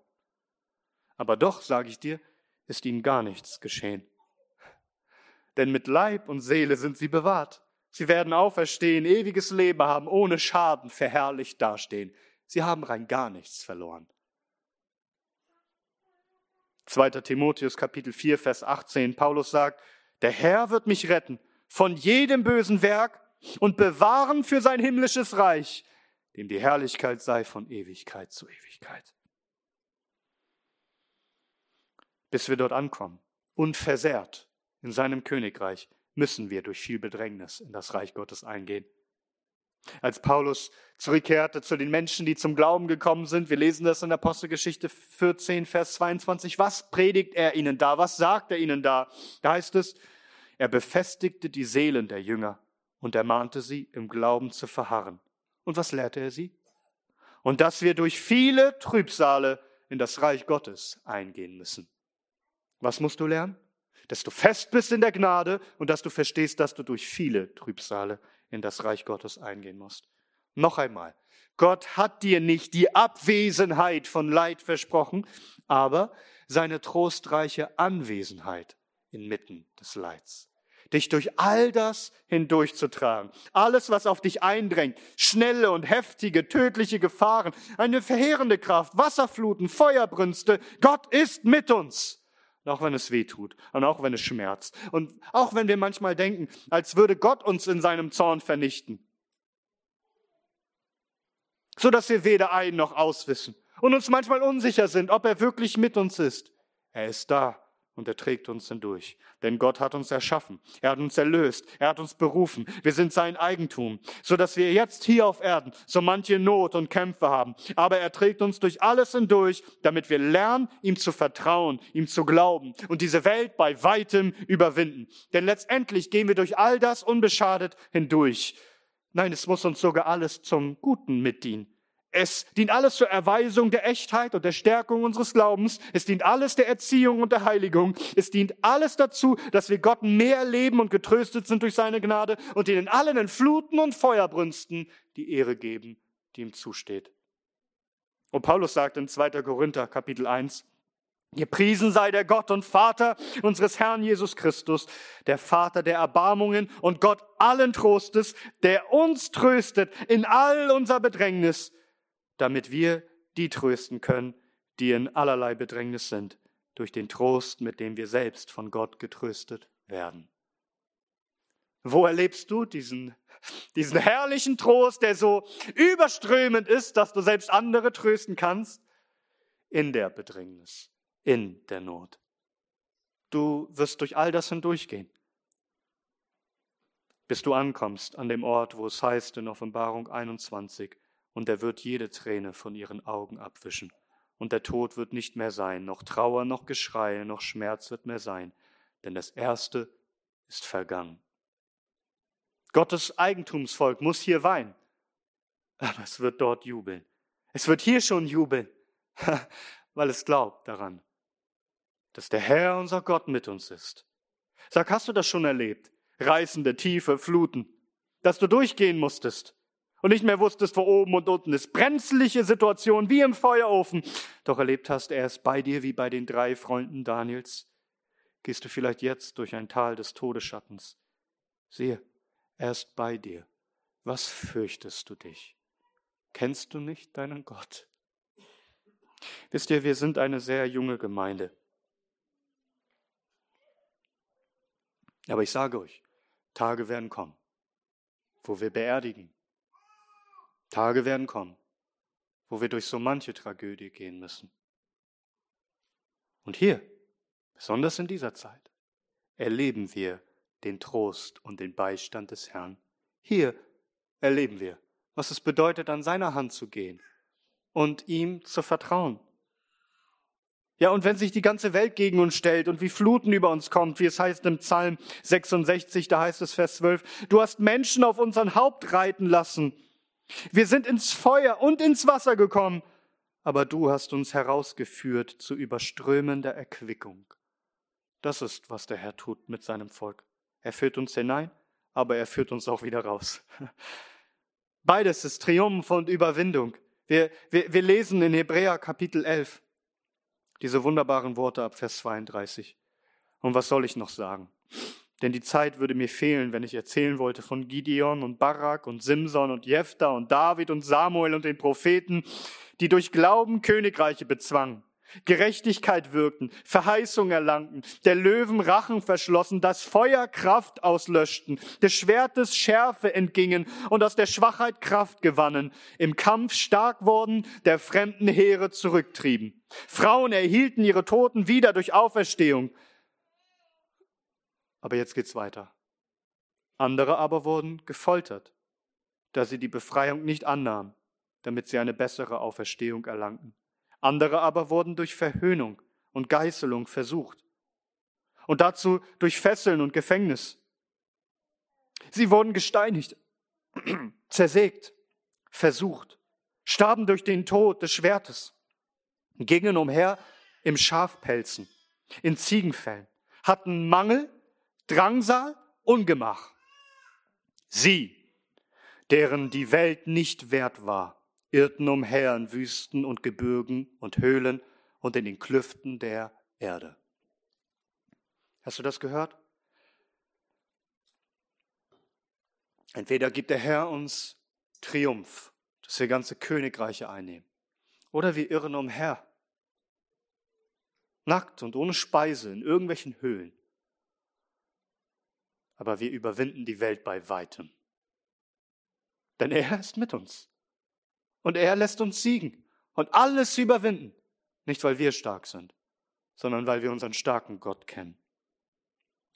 [SPEAKER 1] Aber doch, sage ich dir, ist ihnen gar nichts geschehen. Denn mit Leib und Seele sind sie bewahrt. Sie werden auferstehen, ewiges Leben haben, ohne Schaden verherrlicht dastehen. Sie haben rein gar nichts verloren. 2. Timotheus Kapitel 4, Vers 18, Paulus sagt, der Herr wird mich retten von jedem bösen Werk und bewahren für sein himmlisches Reich, dem die Herrlichkeit sei von Ewigkeit zu Ewigkeit. Bis wir dort ankommen, unversehrt in seinem Königreich, müssen wir durch viel Bedrängnis in das Reich Gottes eingehen. Als Paulus zurückkehrte zu den Menschen, die zum Glauben gekommen sind, wir lesen das in Apostelgeschichte 14, Vers 22, was predigt er ihnen da? Was sagt er ihnen da? Da heißt es, er befestigte die Seelen der Jünger und ermahnte sie, im Glauben zu verharren. Und was lehrte er sie? Und dass wir durch viele Trübsale in das Reich Gottes eingehen müssen. Was musst du lernen? Dass du fest bist in der Gnade und dass du verstehst, dass du durch viele Trübsale in das Reich Gottes eingehen musst. Noch einmal, Gott hat dir nicht die Abwesenheit von Leid versprochen, aber seine trostreiche Anwesenheit inmitten des Leids. Dich durch all das hindurchzutragen. Alles, was auf dich eindrängt. Schnelle und heftige, tödliche Gefahren. Eine verheerende Kraft. Wasserfluten, Feuerbrünste. Gott ist mit uns. Auch wenn es weh tut. Und auch wenn es schmerzt. Und auch wenn wir manchmal denken, als würde Gott uns in seinem Zorn vernichten, so dass wir weder ein noch auswissen. Und uns manchmal unsicher sind, ob er wirklich mit uns ist. Er ist da und er trägt uns hindurch. Denn Gott hat uns erschaffen, er hat uns erlöst, er hat uns berufen. Wir sind sein Eigentum, so dass wir jetzt hier auf Erden so manche Not und Kämpfe haben. Aber er trägt uns durch alles hindurch, damit wir lernen, ihm zu vertrauen, ihm zu glauben und diese Welt bei weitem überwinden. Denn letztendlich gehen wir durch all das unbeschadet hindurch. Nein, es muss uns sogar alles zum Guten mitdienen. Es dient alles zur Erweisung der Echtheit und der Stärkung unseres Glaubens. Es dient alles der Erziehung und der Heiligung. Es dient alles dazu, dass wir Gott mehr leben und getröstet sind durch seine Gnade und ihnen allen in Fluten und Feuerbrünsten die Ehre geben, die ihm zusteht. Und Paulus sagt in 2. Korinther Kapitel 1, Gepriesen sei der Gott und Vater unseres Herrn Jesus Christus, der Vater der Erbarmungen und Gott allen Trostes, der uns tröstet in all unser Bedrängnis, damit wir die trösten können, die in allerlei Bedrängnis sind, durch den Trost, mit dem wir selbst von Gott getröstet werden. Wo erlebst du diesen, diesen herrlichen Trost, der so überströmend ist, dass du selbst andere trösten kannst? In der Bedrängnis, in der Not. Du wirst durch all das hindurchgehen, bis du ankommst an dem Ort, wo es heißt in Offenbarung 21, und er wird jede Träne von ihren Augen abwischen. Und der Tod wird nicht mehr sein, noch Trauer, noch Geschrei, noch Schmerz wird mehr sein, denn das Erste ist vergangen. Gottes Eigentumsvolk muss hier weinen, aber es wird dort jubeln. Es wird hier schon jubeln, weil es glaubt daran, dass der Herr, unser Gott, mit uns ist. Sag, hast du das schon erlebt? Reißende, tiefe Fluten, dass du durchgehen musstest, und nicht mehr wusstest, wo oben und unten ist. Brenzliche Situation wie im Feuerofen. Doch erlebt hast, er ist bei dir wie bei den drei Freunden Daniels. Gehst du vielleicht jetzt durch ein Tal des Todesschattens. Siehe, er ist bei dir. Was fürchtest du dich? Kennst du nicht deinen Gott? Wisst ihr, wir sind eine sehr junge Gemeinde. Aber ich sage euch, Tage werden kommen, wo wir beerdigen, Tage werden kommen, wo wir durch so manche Tragödie gehen müssen. Und hier, besonders in dieser Zeit, erleben wir den Trost und den Beistand des Herrn. Hier erleben wir, was es bedeutet, an seiner Hand zu gehen und ihm zu vertrauen. Ja, und wenn sich die ganze Welt gegen uns stellt und wie Fluten über uns kommt, wie es heißt im Psalm 66, da heißt es Vers 12, du hast Menschen auf unseren Haupt reiten lassen wir sind ins Feuer und ins Wasser gekommen, aber du hast uns herausgeführt zu überströmender Erquickung. Das ist, was der Herr tut mit seinem Volk. Er führt uns hinein, aber er führt uns auch wieder raus. Beides ist Triumph und Überwindung. Wir, wir, wir lesen in Hebräer Kapitel 11. Diese wunderbaren Worte ab Vers 32. Und was soll ich noch sagen? Denn die Zeit würde mir fehlen, wenn ich erzählen wollte von Gideon und Barak und Simson und Jephthah und David und Samuel und den Propheten, die durch Glauben Königreiche bezwangen, Gerechtigkeit wirkten, Verheißung erlangten, der Löwen Rachen verschlossen, das Feuer Kraft auslöschten, des Schwertes Schärfe entgingen und aus der Schwachheit Kraft gewannen, im Kampf stark wurden, der fremden Heere zurücktrieben. Frauen erhielten ihre Toten wieder durch Auferstehung, aber jetzt geht's weiter. Andere aber wurden gefoltert, da sie die Befreiung nicht annahmen, damit sie eine bessere Auferstehung erlangten. Andere aber wurden durch Verhöhnung und Geißelung versucht. Und dazu durch Fesseln und Gefängnis. Sie wurden gesteinigt, zersägt, versucht, starben durch den Tod des Schwertes, gingen umher im Schafpelzen, in Ziegenfällen, hatten Mangel Drangsal, Ungemach. Sie, deren die Welt nicht wert war, irrten umher in Wüsten und Gebirgen und Höhlen und in den Klüften der Erde. Hast du das gehört? Entweder gibt der Herr uns Triumph, dass wir ganze Königreiche einnehmen, oder wir irren umher, nackt und ohne Speise in irgendwelchen Höhlen aber wir überwinden die Welt bei weitem. Denn er ist mit uns. Und er lässt uns siegen und alles überwinden. Nicht, weil wir stark sind, sondern weil wir unseren starken Gott kennen.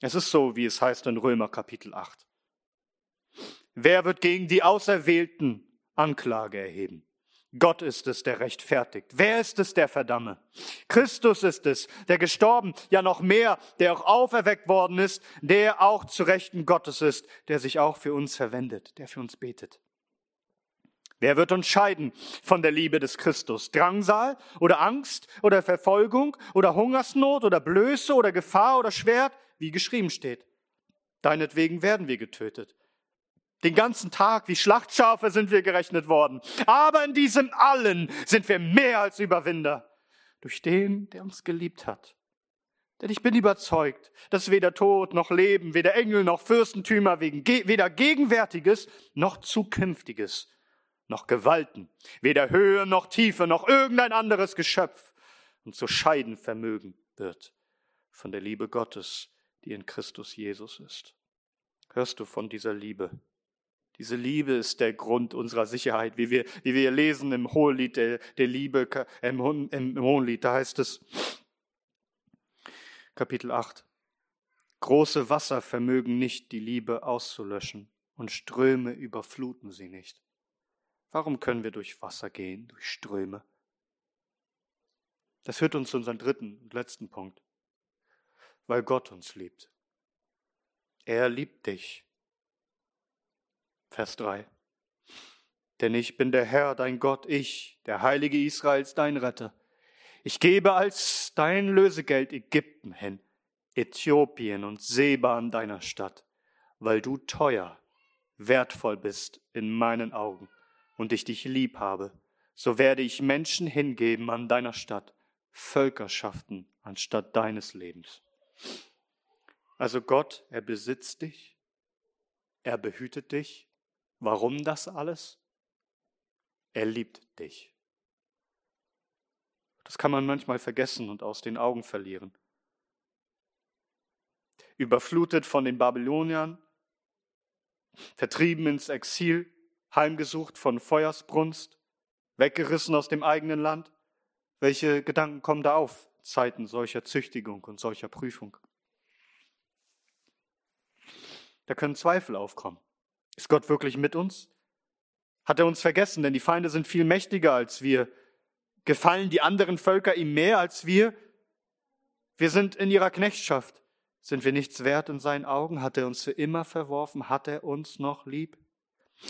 [SPEAKER 1] Es ist so, wie es heißt in Römer Kapitel 8. Wer wird gegen die Auserwählten Anklage erheben? Gott ist es, der rechtfertigt. Wer ist es, der verdamme? Christus ist es, der gestorben, ja noch mehr, der auch auferweckt worden ist, der auch zu Rechten Gottes ist, der sich auch für uns verwendet, der für uns betet. Wer wird uns scheiden von der Liebe des Christus? Drangsal oder Angst oder Verfolgung oder Hungersnot oder Blöße oder Gefahr oder Schwert, wie geschrieben steht. Deinetwegen werden wir getötet. Den ganzen Tag wie Schlachtschafe sind wir gerechnet worden. Aber in diesem allen sind wir mehr als Überwinder. Durch den, der uns geliebt hat. Denn ich bin überzeugt, dass weder Tod noch Leben, weder Engel noch Fürstentümer, weder Gegenwärtiges noch Zukünftiges, noch Gewalten, weder Höhe noch Tiefe noch irgendein anderes Geschöpf uns zu scheiden vermögen wird von der Liebe Gottes, die in Christus Jesus ist. Hörst du von dieser Liebe? Diese Liebe ist der Grund unserer Sicherheit, wie wir, wie wir lesen im Hohelied der, der Liebe, im, im Hohelied, da heißt es, Kapitel 8, große Wasser vermögen nicht die Liebe auszulöschen und Ströme überfluten sie nicht. Warum können wir durch Wasser gehen, durch Ströme? Das führt uns zu unserem dritten und letzten Punkt. Weil Gott uns liebt. Er liebt dich. Vers 3. Denn ich bin der Herr, dein Gott, ich, der Heilige Israels, dein Retter. Ich gebe als dein Lösegeld Ägypten hin, Äthiopien und Seba an deiner Stadt, weil du teuer, wertvoll bist in meinen Augen und ich dich lieb habe, so werde ich Menschen hingeben an deiner Stadt, Völkerschaften anstatt deines Lebens. Also Gott, er besitzt dich, er behütet dich, Warum das alles? Er liebt dich. Das kann man manchmal vergessen und aus den Augen verlieren. Überflutet von den Babyloniern, vertrieben ins Exil, heimgesucht von Feuersbrunst, weggerissen aus dem eigenen Land. Welche Gedanken kommen da auf, Zeiten solcher Züchtigung und solcher Prüfung? Da können Zweifel aufkommen. Ist Gott wirklich mit uns? Hat er uns vergessen? Denn die Feinde sind viel mächtiger als wir. Gefallen die anderen Völker ihm mehr als wir? Wir sind in ihrer Knechtschaft. Sind wir nichts wert in seinen Augen? Hat er uns für immer verworfen? Hat er uns noch lieb?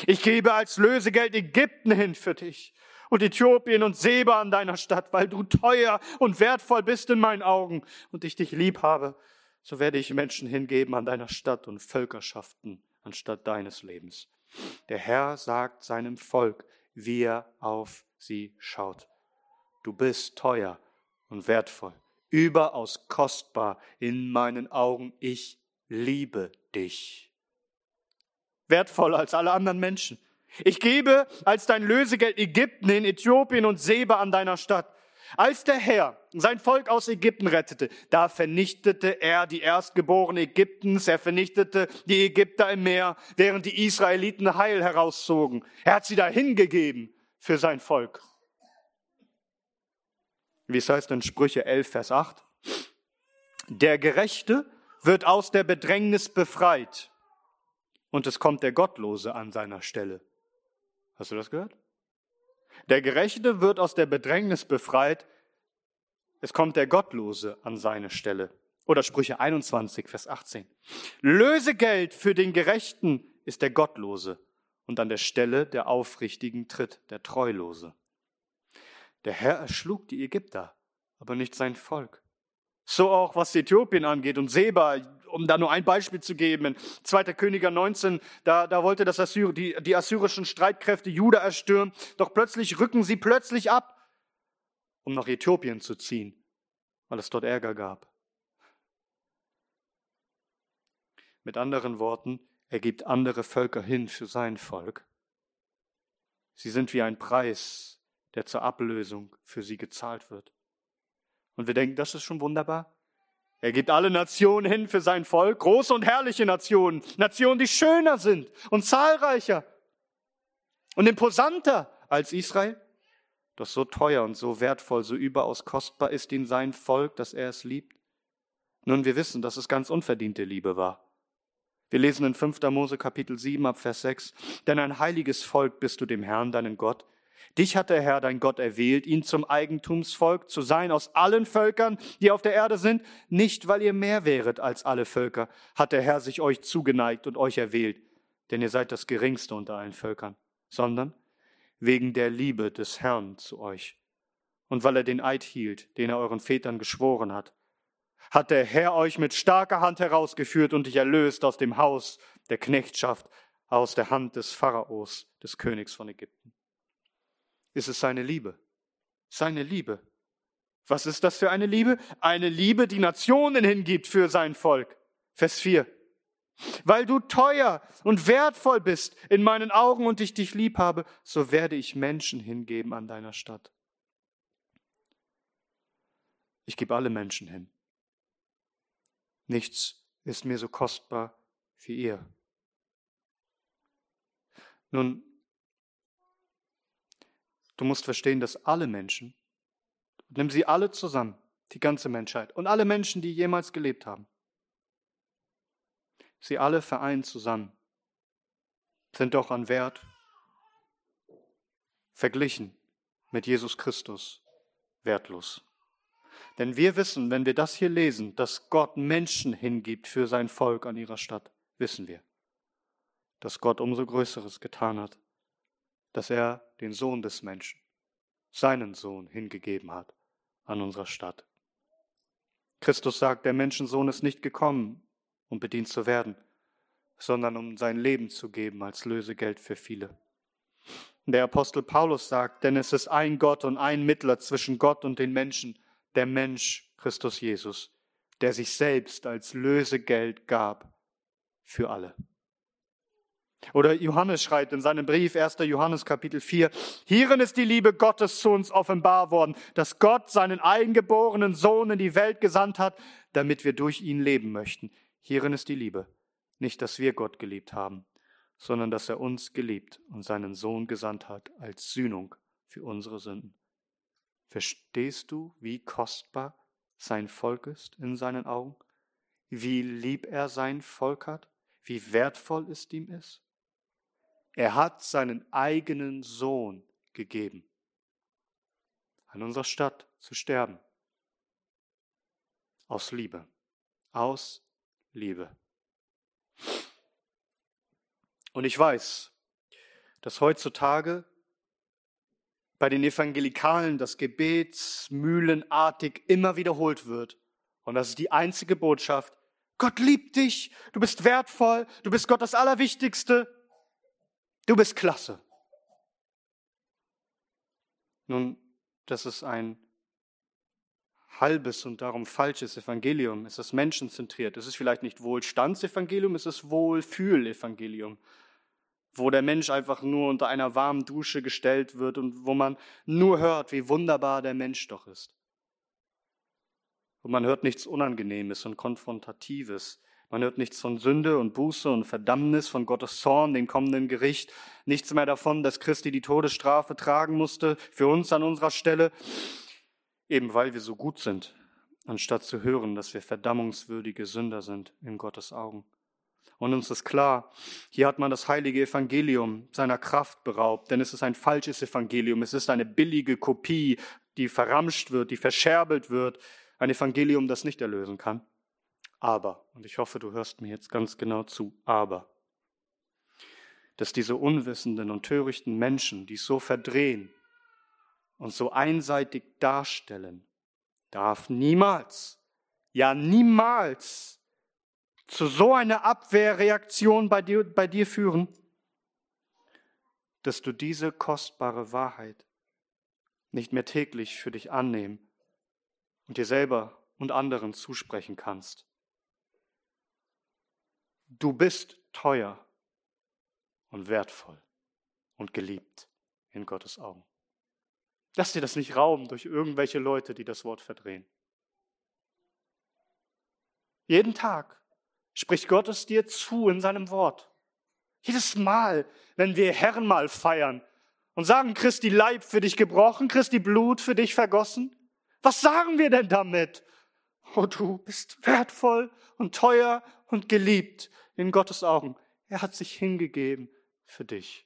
[SPEAKER 1] Ich gebe als Lösegeld Ägypten hin für dich und Äthiopien und Seba an deiner Stadt, weil du teuer und wertvoll bist in meinen Augen und ich dich lieb habe. So werde ich Menschen hingeben an deiner Stadt und Völkerschaften anstatt deines Lebens. Der Herr sagt seinem Volk, wie er auf sie schaut. Du bist teuer und wertvoll, überaus kostbar in meinen Augen. Ich liebe dich. Wertvoller als alle anderen Menschen. Ich gebe als dein Lösegeld Ägypten in Äthiopien und Seba an deiner Stadt. Als der Herr sein Volk aus Ägypten rettete, da vernichtete er die Erstgeborenen Ägyptens, er vernichtete die Ägypter im Meer, während die Israeliten Heil herauszogen. Er hat sie dahin gegeben für sein Volk. Wie es heißt in Sprüche 11, Vers 8. Der Gerechte wird aus der Bedrängnis befreit und es kommt der Gottlose an seiner Stelle. Hast du das gehört? Der Gerechte wird aus der Bedrängnis befreit, es kommt der Gottlose an seine Stelle. Oder Sprüche 21, Vers 18. Lösegeld für den Gerechten ist der Gottlose und an der Stelle der Aufrichtigen tritt der Treulose. Der Herr erschlug die Ägypter, aber nicht sein Volk. So auch was Äthiopien angeht und Seba, um da nur ein Beispiel zu geben, in 2. Königer 19, da, da wollte das Assyr, die, die assyrischen Streitkräfte Juda erstürmen, doch plötzlich rücken sie plötzlich ab, um nach Äthiopien zu ziehen, weil es dort Ärger gab. Mit anderen Worten, er gibt andere Völker hin für sein Volk. Sie sind wie ein Preis, der zur Ablösung für sie gezahlt wird. Und wir denken, das ist schon wunderbar. Er gibt alle Nationen hin für sein Volk, große und herrliche Nationen, Nationen, die schöner sind und zahlreicher und imposanter als Israel. Doch so teuer und so wertvoll, so überaus kostbar ist ihm sein Volk, dass er es liebt. Nun, wir wissen, dass es ganz unverdiente Liebe war. Wir lesen in 5. Mose Kapitel 7 ab Vers 6, denn ein heiliges Volk bist du dem Herrn, deinen Gott, Dich hat der Herr, dein Gott, erwählt, ihn zum Eigentumsvolk zu sein aus allen Völkern, die auf der Erde sind, nicht weil ihr mehr wäret als alle Völker, hat der Herr sich euch zugeneigt und euch erwählt, denn ihr seid das geringste unter allen Völkern, sondern wegen der Liebe des Herrn zu euch. Und weil er den Eid hielt, den er euren Vätern geschworen hat, hat der Herr euch mit starker Hand herausgeführt und dich erlöst aus dem Haus der Knechtschaft, aus der Hand des Pharaos, des Königs von Ägypten ist es seine Liebe. Seine Liebe. Was ist das für eine Liebe? Eine Liebe, die Nationen hingibt für sein Volk. Vers 4. Weil du teuer und wertvoll bist in meinen Augen und ich dich lieb habe, so werde ich Menschen hingeben an deiner Stadt. Ich gebe alle Menschen hin. Nichts ist mir so kostbar wie ihr. Nun, Du musst verstehen, dass alle Menschen, nimm sie alle zusammen, die ganze Menschheit und alle Menschen, die jemals gelebt haben, sie alle vereint zusammen, sind doch an Wert verglichen mit Jesus Christus wertlos. Denn wir wissen, wenn wir das hier lesen, dass Gott Menschen hingibt für sein Volk an ihrer Stadt, wissen wir, dass Gott umso Größeres getan hat dass er den Sohn des Menschen, seinen Sohn, hingegeben hat an unserer Stadt. Christus sagt, der Menschensohn ist nicht gekommen, um bedient zu werden, sondern um sein Leben zu geben als Lösegeld für viele. Der Apostel Paulus sagt, denn es ist ein Gott und ein Mittler zwischen Gott und den Menschen, der Mensch Christus Jesus, der sich selbst als Lösegeld gab für alle. Oder Johannes schreibt in seinem Brief, 1. Johannes Kapitel 4, hierin ist die Liebe Gottes zu uns offenbar worden, dass Gott seinen eingeborenen Sohn in die Welt gesandt hat, damit wir durch ihn leben möchten. Hierin ist die Liebe. Nicht, dass wir Gott geliebt haben, sondern dass er uns geliebt und seinen Sohn gesandt hat als Sühnung für unsere Sünden. Verstehst du, wie kostbar sein Volk ist in seinen Augen? Wie lieb er sein Volk hat? Wie wertvoll es ihm ist? Er hat seinen eigenen Sohn gegeben, an unserer Stadt zu sterben. Aus Liebe. Aus Liebe. Und ich weiß, dass heutzutage bei den Evangelikalen das Gebet mühlenartig immer wiederholt wird. Und das ist die einzige Botschaft. Gott liebt dich, du bist wertvoll, du bist Gott das Allerwichtigste. Du bist klasse. Nun, das ist ein halbes und darum falsches Evangelium. Es ist menschenzentriert. Es ist vielleicht nicht Wohlstandsevangelium, es ist Wohlfühlevangelium, wo der Mensch einfach nur unter einer warmen Dusche gestellt wird und wo man nur hört, wie wunderbar der Mensch doch ist. Und man hört nichts Unangenehmes und Konfrontatives. Man hört nichts von Sünde und Buße und Verdammnis, von Gottes Zorn, dem kommenden Gericht. Nichts mehr davon, dass Christi die Todesstrafe tragen musste für uns an unserer Stelle eben weil wir so gut sind, anstatt zu hören, dass wir verdammungswürdige Sünder sind in Gottes Augen. Und uns ist klar, hier hat man das heilige Evangelium seiner Kraft beraubt, denn es ist ein falsches Evangelium, es ist eine billige Kopie, die verramscht wird, die verscherbelt wird, ein Evangelium, das nicht erlösen kann. Aber, und ich hoffe, du hörst mir jetzt ganz genau zu, aber, dass diese unwissenden und törichten Menschen, die so verdrehen, und so einseitig darstellen, darf niemals, ja niemals zu so einer Abwehrreaktion bei dir, bei dir führen, dass du diese kostbare Wahrheit nicht mehr täglich für dich annehmen und dir selber und anderen zusprechen kannst. Du bist teuer und wertvoll und geliebt in Gottes Augen. Lass dir das nicht rauben durch irgendwelche Leute, die das Wort verdrehen. Jeden Tag spricht Gott es dir zu in seinem Wort. Jedes Mal, wenn wir Herrenmal feiern und sagen, Christi Leib für dich gebrochen, Christi Blut für dich vergossen, was sagen wir denn damit? Oh, du bist wertvoll und teuer und geliebt in Gottes Augen. Er hat sich hingegeben für dich.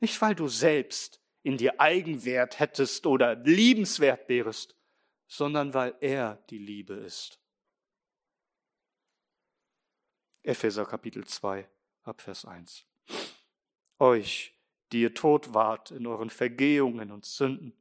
[SPEAKER 1] Nicht, weil du selbst in dir Eigenwert hättest oder liebenswert wärest, sondern weil er die Liebe ist. Epheser Kapitel 2, Abvers 1. Euch, die ihr tot wart in euren Vergehungen und Sünden,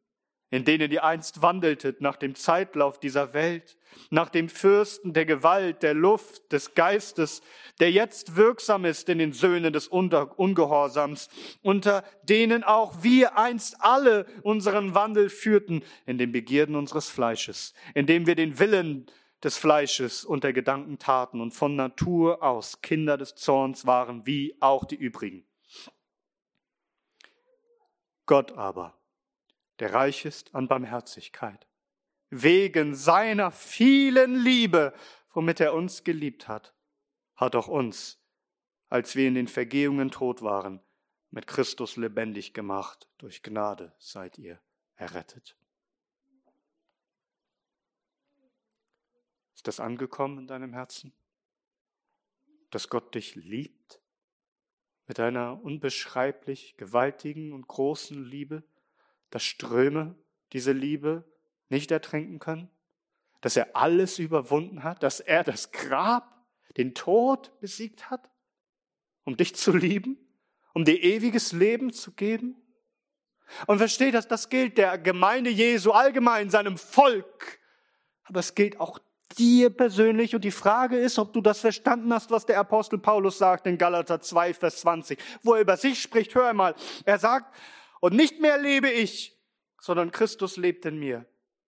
[SPEAKER 1] in denen ihr einst wandeltet nach dem Zeitlauf dieser Welt, nach dem Fürsten der Gewalt, der Luft, des Geistes, der jetzt wirksam ist in den Söhnen des Ungehorsams, unter denen auch wir einst alle unseren Wandel führten in den Begierden unseres Fleisches, indem wir den Willen des Fleisches und der Gedanken taten und von Natur aus Kinder des Zorns waren, wie auch die übrigen. Gott aber, der reich ist an Barmherzigkeit, wegen seiner vielen Liebe, womit er uns geliebt hat, hat auch uns, als wir in den Vergehungen tot waren, mit Christus lebendig gemacht. Durch Gnade seid ihr errettet. Ist das angekommen in deinem Herzen? Dass Gott dich liebt mit einer unbeschreiblich gewaltigen und großen Liebe? Dass Ströme diese Liebe nicht ertränken können, dass er alles überwunden hat, dass er das Grab, den Tod besiegt hat, um dich zu lieben, um dir ewiges Leben zu geben. Und versteht das, das gilt der Gemeinde Jesu allgemein, seinem Volk. Aber es gilt auch dir persönlich. Und die Frage ist, ob du das verstanden hast, was der Apostel Paulus sagt in Galater 2, Vers 20, wo er über sich spricht. Hör einmal. Er sagt, und nicht mehr lebe ich, sondern Christus lebt in mir.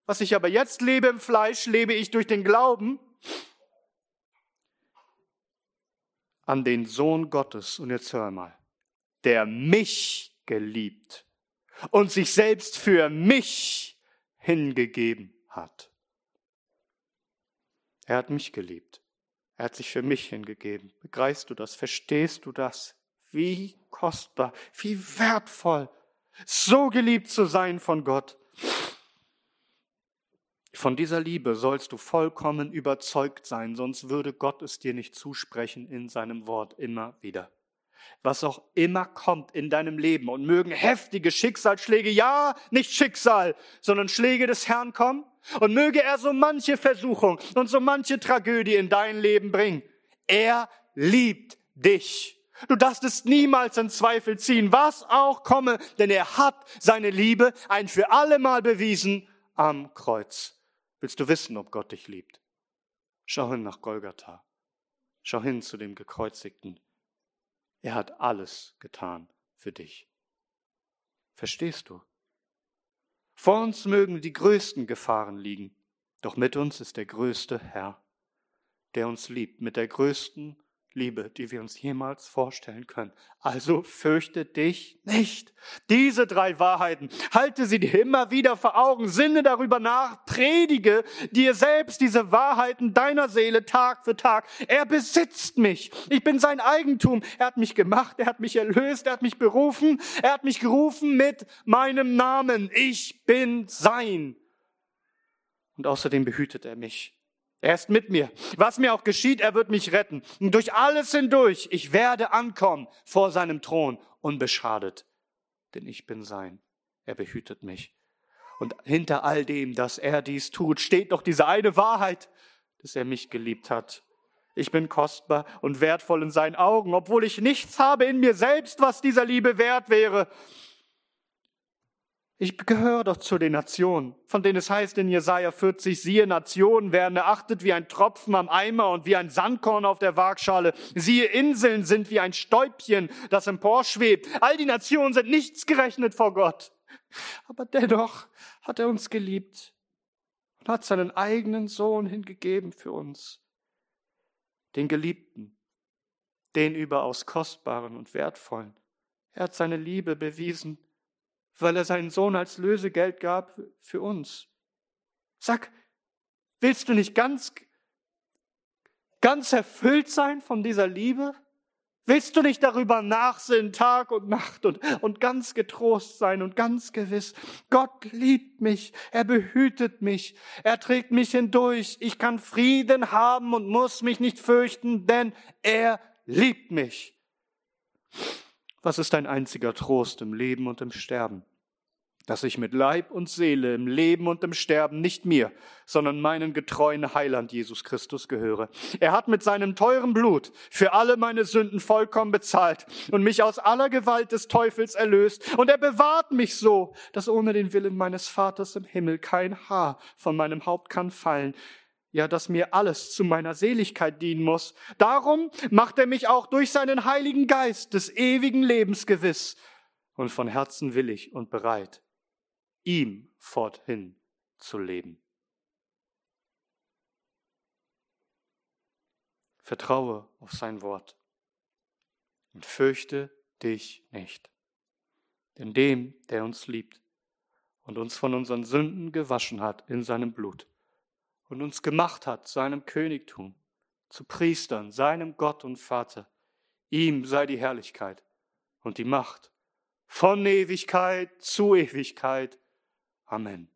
[SPEAKER 1] Was ich aber jetzt lebe im Fleisch, lebe ich durch den Glauben an den Sohn Gottes. Und jetzt hör mal, der mich geliebt und sich selbst für mich hingegeben hat. Er hat mich geliebt. Er hat sich für mich hingegeben. Begreifst du das? Verstehst du das? Wie kostbar, wie wertvoll so geliebt zu sein von Gott. Von dieser Liebe sollst du vollkommen überzeugt sein, sonst würde Gott es dir nicht zusprechen in seinem Wort immer wieder. Was auch immer kommt in deinem Leben und mögen heftige Schicksalsschläge, ja, nicht Schicksal, sondern Schläge des Herrn kommen und möge er so manche Versuchung und so manche Tragödie in dein Leben bringen. Er liebt dich. Du darfst es niemals in Zweifel ziehen, was auch komme, denn er hat seine Liebe ein für alle Mal bewiesen am Kreuz. Willst du wissen, ob Gott dich liebt? Schau hin nach Golgatha. Schau hin zu dem Gekreuzigten. Er hat alles getan für dich. Verstehst du? Vor uns mögen die größten Gefahren liegen, doch mit uns ist der größte Herr, der uns liebt mit der größten Liebe, die wir uns jemals vorstellen können. Also fürchte dich nicht. Diese drei Wahrheiten, halte sie dir immer wieder vor Augen, sinne darüber nach, predige dir selbst diese Wahrheiten deiner Seele Tag für Tag. Er besitzt mich. Ich bin sein Eigentum. Er hat mich gemacht, er hat mich erlöst, er hat mich berufen, er hat mich gerufen mit meinem Namen. Ich bin sein. Und außerdem behütet er mich. Er ist mit mir. Was mir auch geschieht, er wird mich retten. Und durch alles hindurch, ich werde ankommen vor seinem Thron unbeschadet. Denn ich bin sein. Er behütet mich. Und hinter all dem, dass er dies tut, steht doch diese eine Wahrheit, dass er mich geliebt hat. Ich bin kostbar und wertvoll in seinen Augen, obwohl ich nichts habe in mir selbst, was dieser Liebe wert wäre. Ich gehöre doch zu den Nationen, von denen es heißt in Jesaja 40, siehe, Nationen werden erachtet wie ein Tropfen am Eimer und wie ein Sandkorn auf der Waagschale. Siehe, Inseln sind wie ein Stäubchen, das emporschwebt. All die Nationen sind nichts gerechnet vor Gott. Aber dennoch hat er uns geliebt und hat seinen eigenen Sohn hingegeben für uns. Den Geliebten, den überaus kostbaren und wertvollen. Er hat seine Liebe bewiesen weil er seinen Sohn als Lösegeld gab für uns. Sag, willst du nicht ganz, ganz erfüllt sein von dieser Liebe? Willst du nicht darüber nachsinnen, Tag und Nacht und, und ganz getrost sein und ganz gewiss, Gott liebt mich, er behütet mich, er trägt mich hindurch, ich kann Frieden haben und muss mich nicht fürchten, denn er liebt mich. Was ist dein einziger Trost im Leben und im Sterben? Dass ich mit Leib und Seele im Leben und im Sterben nicht mir, sondern meinen getreuen Heiland Jesus Christus gehöre. Er hat mit seinem teuren Blut für alle meine Sünden vollkommen bezahlt und mich aus aller Gewalt des Teufels erlöst. Und er bewahrt mich so, dass ohne den Willen meines Vaters im Himmel kein Haar von meinem Haupt kann fallen ja, dass mir alles zu meiner Seligkeit dienen muss. Darum macht er mich auch durch seinen Heiligen Geist des ewigen Lebens gewiss und von Herzen willig und bereit, ihm forthin zu leben. Vertraue auf sein Wort und fürchte dich nicht. Denn dem, der uns liebt und uns von unseren Sünden gewaschen hat in seinem Blut, und uns gemacht hat zu einem Königtum, zu Priestern, seinem Gott und Vater. Ihm sei die Herrlichkeit und die Macht von Ewigkeit zu Ewigkeit. Amen.